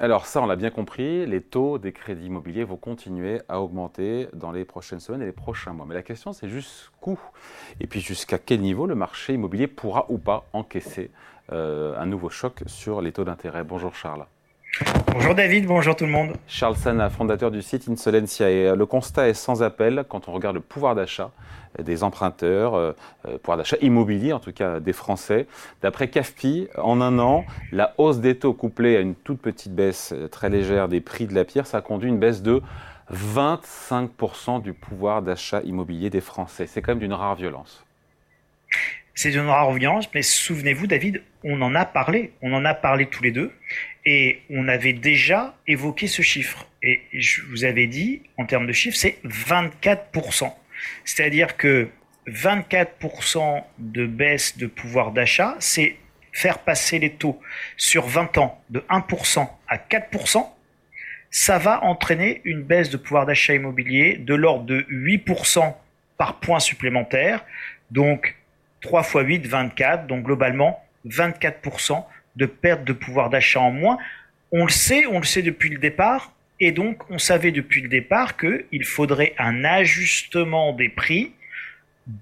Alors ça, on l'a bien compris, les taux des crédits immobiliers vont continuer à augmenter dans les prochaines semaines et les prochains mois. Mais la question, c'est jusqu'où et puis jusqu'à quel niveau le marché immobilier pourra ou pas encaisser euh, un nouveau choc sur les taux d'intérêt? Bonjour Charles. Bonjour David, bonjour tout le monde. Charles Sana, fondateur du site Insolencia. Euh, le constat est sans appel quand on regarde le pouvoir d'achat des emprunteurs, euh, euh, pouvoir d'achat immobilier en tout cas des Français. D'après CAFPI, en un an, la hausse des taux couplée à une toute petite baisse très légère des prix de la pierre, ça a conduit une baisse de 25% du pouvoir d'achat immobilier des Français. C'est quand même d'une rare violence. C'est d'une rare violence, mais souvenez-vous, David, on en a parlé. On en a parlé tous les deux. Et on avait déjà évoqué ce chiffre. Et je vous avais dit, en termes de chiffre, c'est 24%. C'est-à-dire que 24% de baisse de pouvoir d'achat, c'est faire passer les taux sur 20 ans de 1% à 4%, ça va entraîner une baisse de pouvoir d'achat immobilier de l'ordre de 8% par point supplémentaire. Donc 3 x 8, 24. Donc globalement, 24% de perte de pouvoir d'achat en moins. On le sait, on le sait depuis le départ, et donc on savait depuis le départ qu'il faudrait un ajustement des prix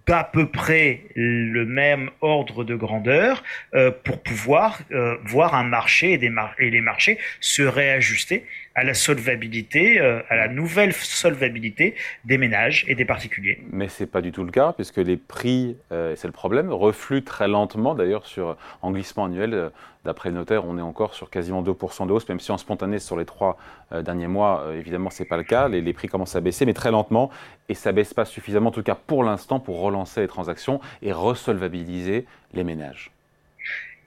d'à peu près le même ordre de grandeur euh, pour pouvoir euh, voir un marché et, les marchés se réajuster à la solvabilité, euh, à la nouvelle solvabilité des ménages et des particuliers. Mais ce n'est pas du tout le cas, puisque les prix, euh, c'est le problème, refluent très lentement. D'ailleurs, sur en glissement annuel, euh, d'après le notaire, on est encore sur quasiment 2% de hausse, même si en spontané sur les trois derniers mois, évidemment, ce n'est pas le cas. Les, les, prix commencent à baisser, mais très lentement, et ça ne baisse pas suffisamment, en tout cas pour l'instant, pour relancer les transactions et resolvabiliser les ménages.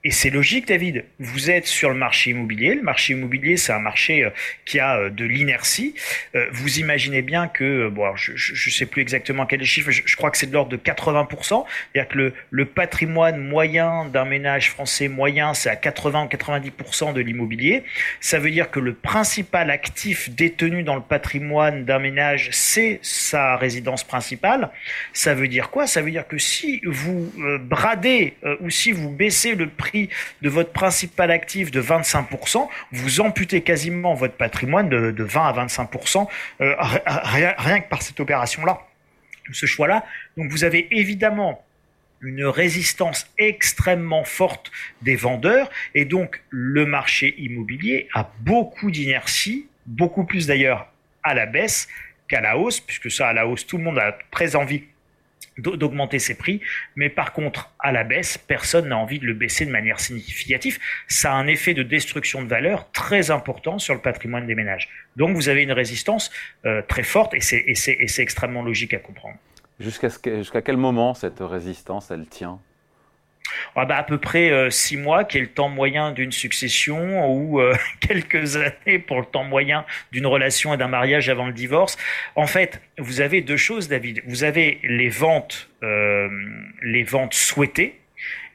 Et c'est logique, David. Vous êtes sur le marché immobilier. Le marché immobilier, c'est un marché euh, qui a euh, de l'inertie. Euh, vous imaginez bien que, bon, je ne sais plus exactement quel est le chiffre, je, crois que c'est de l'ordre de 80%. C'est-à-dire que le, le, patrimoine moyen d'un ménage français moyen, c'est à 80 ou 90% de l'immobilier. Ça veut dire que le principal actif détenu dans le patrimoine d'un ménage, c'est sa résidence principale. Ça veut dire quoi? Ça veut dire que si vous bradez ou si vous baissez le prix de votre principal actif de 25%, vous amputez quasiment votre patrimoine de, 20 à 25%, euh, rien, rien que par cette opération-là, ce choix-là. Donc vous avez évidemment une résistance extrêmement forte des vendeurs et donc le marché immobilier a beaucoup d'inertie, beaucoup plus d'ailleurs à la baisse qu'à la hausse, puisque ça à la hausse tout le monde a très envie d'augmenter ses prix, mais par contre, à la baisse, personne n'a envie de le baisser de manière significative. Ça a un effet de destruction de valeur très important sur le patrimoine des ménages. Donc vous avez une résistance euh, très forte et c'est extrêmement logique à comprendre. Jusqu'à quel moment cette résistance, elle tient? Ah bah à peu près euh, six mois, qui est le temps moyen d'une succession, ou euh, quelques années pour le temps moyen d'une relation et d'un mariage avant le divorce. En fait, vous avez deux choses, David. Vous avez les ventes, euh, les ventes souhaitées,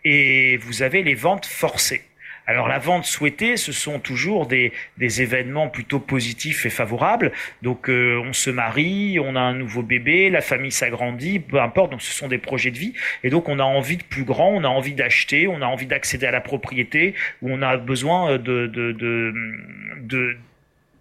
et vous avez les ventes forcées. Alors la vente souhaitée, ce sont toujours des, des événements plutôt positifs et favorables. Donc euh, on se marie, on a un nouveau bébé, la famille s'agrandit, peu importe. Donc ce sont des projets de vie. Et donc on a envie de plus grand, on a envie d'acheter, on a envie d'accéder à la propriété, ou on a besoin de, de, de, de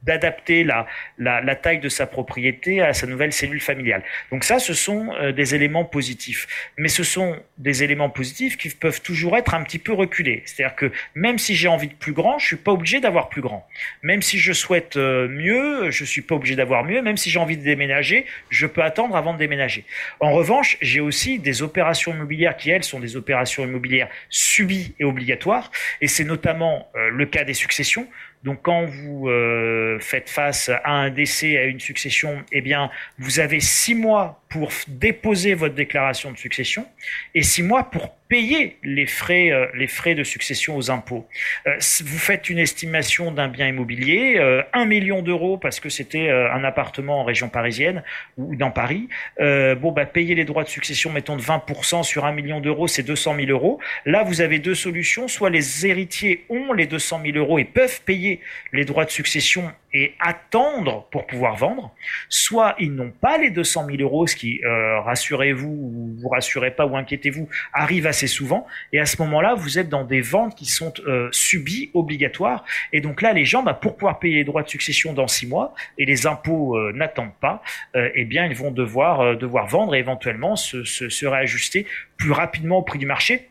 d'adapter la, la, taille de sa propriété à sa nouvelle cellule familiale. Donc ça, ce sont euh, des éléments positifs. Mais ce sont des éléments positifs qui peuvent toujours être un petit peu reculés. C'est-à-dire que même si j'ai envie de plus grand, je suis pas obligé d'avoir plus grand. Même si je souhaite euh, mieux, je suis pas obligé d'avoir mieux. Même si j'ai envie de déménager, je peux attendre avant de déménager. En revanche, j'ai aussi des opérations immobilières qui, elles, sont des opérations immobilières subies et obligatoires. Et c'est notamment euh, le cas des successions. Donc quand vous euh, faites face à un décès, à une succession, eh bien, vous avez six mois pour déposer votre déclaration de succession et six mois pour payer les frais, euh, les frais de succession aux impôts. Euh, vous faites une estimation d'un bien immobilier, euh, 1 million d'euros parce que c'était euh, un appartement en région parisienne ou dans Paris. bon, bah, payer les droits de succession, mettons de 20% sur 1 million d'euros, c'est 200 000 euros. Là, vous avez deux solutions. Soit les héritiers ont les 200 000 euros et peuvent payer les droits de succession et attendre pour pouvoir vendre, soit ils n'ont pas les 200 000 euros, ce qui euh, rassurez-vous, ou vous rassurez pas ou inquiétez-vous, arrive assez souvent. Et à ce moment-là, vous êtes dans des ventes qui sont euh, subies, obligatoires. Et donc là, les gens, bah, pour pouvoir payer les droits de succession dans six mois, et les impôts euh, n'attendent pas, eh bien, ils vont devoir, devoir vendre et éventuellement se, se, se réajuster plus rapidement au prix du marché.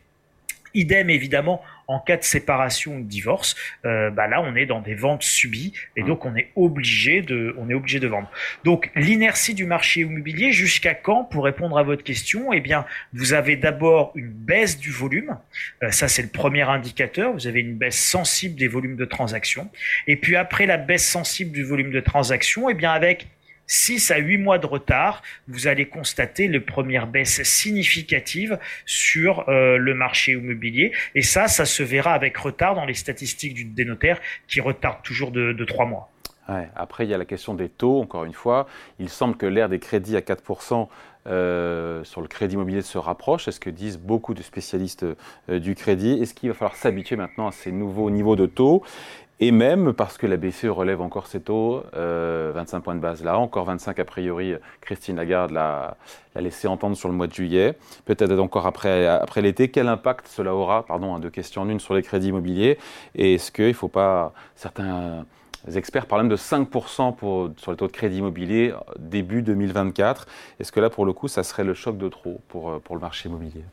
Idem évidemment en cas de séparation ou de divorce, euh, bah là on est dans des ventes subies et mmh. donc on est obligé de, on est obligé de vendre. Donc l'inertie du marché immobilier jusqu'à quand Pour répondre à votre question, eh bien vous avez d'abord une baisse du volume, euh, ça c'est le premier indicateur. Vous avez une baisse sensible des volumes de transactions et puis après la baisse sensible du volume de transactions, eh bien avec 6 à 8 mois de retard, vous allez constater les premières baisses significatives sur euh, le marché immobilier. Et ça, ça se verra avec retard dans les statistiques du, des notaires qui retardent toujours de, de 3 mois. Après, il y a la question des taux, encore une fois. Il semble que l'ère des crédits à 4% euh, sur le crédit immobilier se rapproche. C'est ce que disent beaucoup de spécialistes euh, du crédit? Est-ce qu'il va falloir s'habituer maintenant à ces nouveaux niveaux de taux? Et même parce que la BCE relève encore ses taux, 25 euh, points de base là, encore 25 a priori, Christine Lagarde l'a, laissé entendre sur le mois de juillet, peut-être encore après, l'été. Quel impact cela aura, pardon, deux questions en une sur les crédits immobiliers? Et est-ce qu'il ne faut pas, certains experts parlent même de 5% pour, sur les taux de crédit immobilier début 2024. Est-ce que là, pour le coup, ça serait le choc de trop pour, pour le marché immobilier?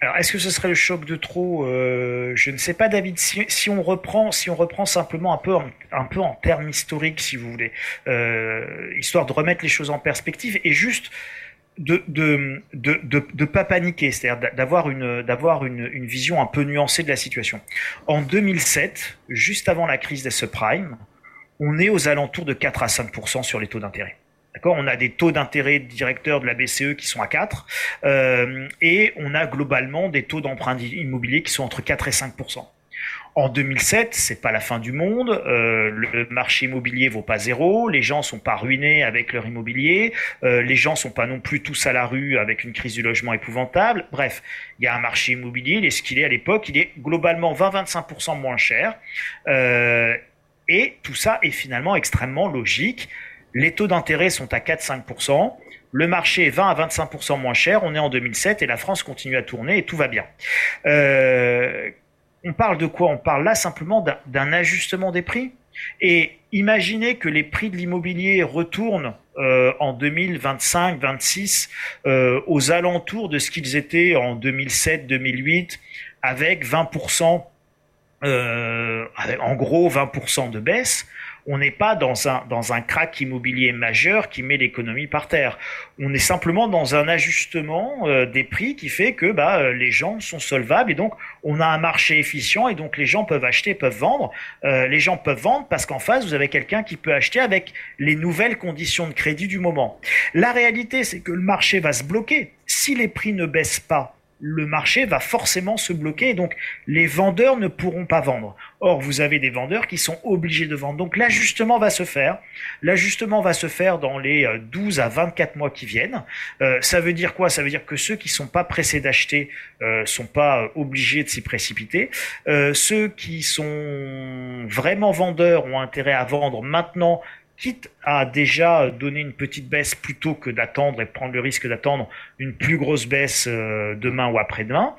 Alors, est-ce que ce serait le choc de trop euh, Je ne sais pas, David. Si, on reprend, si on reprend simplement un peu, en, un peu en termes historiques, si vous voulez, euh, histoire de remettre les choses en perspective et juste de de, de, de, pas paniquer, c'est-à-dire d'avoir une d'avoir une, une vision un peu nuancée de la situation. En 2007, juste avant la crise des subprimes, on est aux alentours de 4 à 5% sur les taux d'intérêt. D'accord On a des taux d'intérêt directeurs de la BCE qui sont à 4 euh, et on a globalement des taux d'emprunt immobilier qui sont entre 4 et 5% en 2007, c'est pas la fin du monde. Euh, le marché immobilier vaut pas zéro. Les gens sont pas ruinés avec leur immobilier. Euh, les gens sont pas non plus tous à la rue avec une crise du logement épouvantable. Bref, il y a un marché immobilier. Il est ce qu'il est à l'époque. Il est globalement 20-25% moins cher. Euh, et tout ça est finalement extrêmement logique les taux d'intérêt sont à 4-5%, le marché est 20 à 25% moins cher, on est en 2007 et la France continue à tourner et tout va bien. Euh, on parle de quoi? On parle là simplement d'un ajustement des prix? Et imaginez que les prix de l'immobilier retournent euh, en 2025-26 euh, aux alentours de ce qu'ils étaient en 2007-2008 avec 20%, avec en gros 20% de baisse on n'est pas dans un, dans un crack immobilier majeur qui met l'économie par terre. On est simplement dans un ajustement euh, des prix qui fait que bah, euh, les gens sont solvables et donc on a un marché efficient et donc les gens peuvent acheter, peuvent vendre. Euh, les gens peuvent vendre parce qu'en face, vous avez quelqu'un qui peut acheter avec les nouvelles conditions de crédit du moment. La réalité, c'est que le marché va se bloquer. Si les prix ne baissent pas, le marché va forcément se bloquer donc les vendeurs ne pourront pas vendre. Or, vous avez des vendeurs qui sont obligés de vendre. Donc l'ajustement va se faire. L'ajustement va se faire dans les 12 euh, à 24 mois qui viennent. Euh, ça veut dire quoi? Ça veut dire que ceux qui sont pas pressés d'acheter euh, sont pas obligés de s'y précipiter. ceux qui sont vraiment vendeurs ont intérêt à vendre maintenant quitte à déjà donner une petite baisse plutôt que d'attendre et prendre le risque d'attendre une plus grosse baisse euh, demain ou après-demain.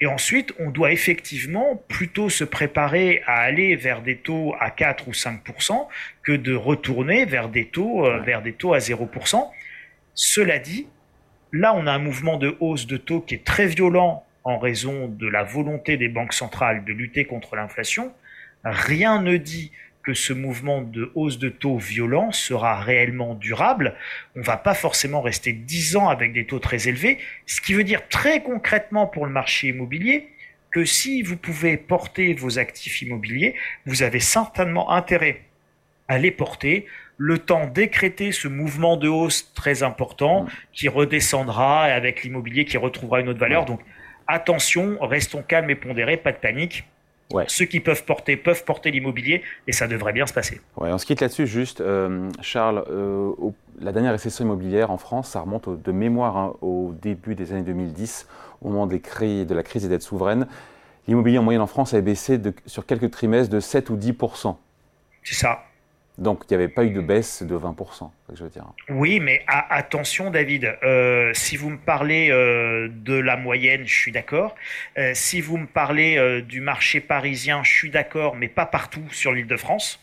Et ensuite, on doit effectivement plutôt se préparer à aller vers des taux à 4 ou 5% que de retourner vers des taux, euh, vers des taux à 0%. Cela dit, là, on a un mouvement de hausse de taux qui est très violent en raison de la volonté des banques centrales de lutter contre l'inflation. Rien ne dit que ce mouvement de hausse de taux violent sera réellement durable. On va pas forcément rester 10 ans avec des taux très élevés, ce qui veut dire très concrètement pour le marché immobilier que si vous pouvez porter vos actifs immobiliers, vous avez certainement intérêt à les porter le temps décréter ce mouvement de hausse très important qui redescendra avec l'immobilier qui retrouvera une autre valeur. Donc attention, restons calmes et pondérés, pas de panique. Ceux qui peuvent porter peuvent porter l'immobilier et ça devrait bien se passer. Ouais, on se quitte là-dessus juste, euh, Charles. Euh, la dernière récession immobilière en France, ça remonte de mémoire hein, au début des années 2010, au moment des de la crise des dettes souveraines. L'immobilier en moyenne en France a baissé de, sur quelques trimestres de 7 ou 10% C'est ça. Donc il n'y avait pas eu de baisse de 20%, je veux dire. Oui, mais attention David, euh, si vous me parlez euh, de la moyenne, je suis d'accord. Euh, si vous me parlez du marché parisien, je suis d'accord, mais pas partout sur l'île de France.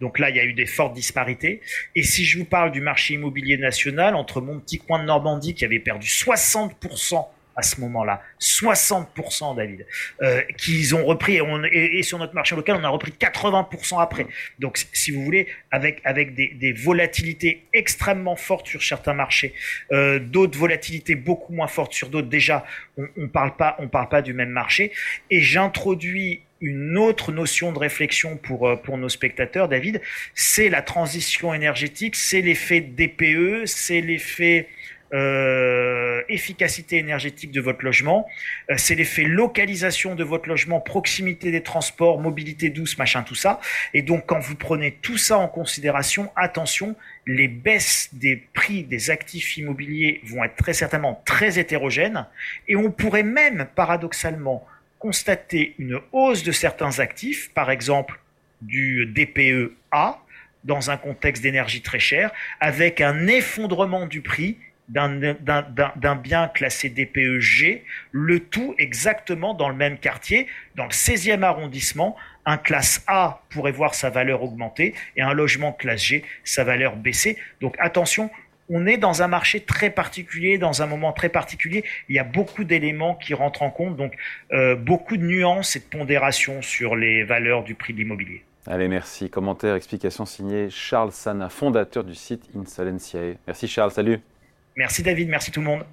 Donc là, il y a eu des fortes disparités. Et si je vous parle du marché immobilier national, entre mon petit coin de Normandie qui avait perdu 60% à ce moment-là. 60%, David, euh, qu'ils ont repris, et, sur notre marché local, on a repris 80% après. Donc, si vous voulez, avec, avec des, volatilités extrêmement fortes sur certains marchés, euh, d'autres volatilités beaucoup moins fortes sur d'autres, déjà, on ne parle, pas, on parle pas du même marché. Et j'introduis une autre notion de réflexion pour, euh, pour nos spectateurs, David, c'est la transition énergétique, c'est l'effet DPE, c'est l'effet euh, efficacité énergétique de votre logement, euh, c'est l'effet localisation de votre logement, proximité des transports, mobilité douce, machin, tout ça. Et donc, quand vous prenez tout ça en considération, attention, les baisses des prix des actifs immobiliers vont être très certainement très hétérogènes, et on pourrait même, paradoxalement, constater une hausse de certains actifs, par exemple du DPE A, dans un contexte d'énergie très cher, avec un effondrement du prix d'un bien classé DPEG, le tout exactement dans le même quartier, dans le 16e arrondissement. Un classe A pourrait voir sa valeur augmenter et un logement classe G, sa valeur baisser. Donc attention, on est dans un marché très particulier, dans un moment très particulier. Il y a beaucoup d'éléments qui rentrent en compte, donc euh, beaucoup de nuances et de pondérations sur les valeurs du prix de l'immobilier. Allez, merci. Commentaire, explication signée Charles Sana, fondateur du site Insolentiae. Merci Charles, salut. Merci David, merci tout le monde.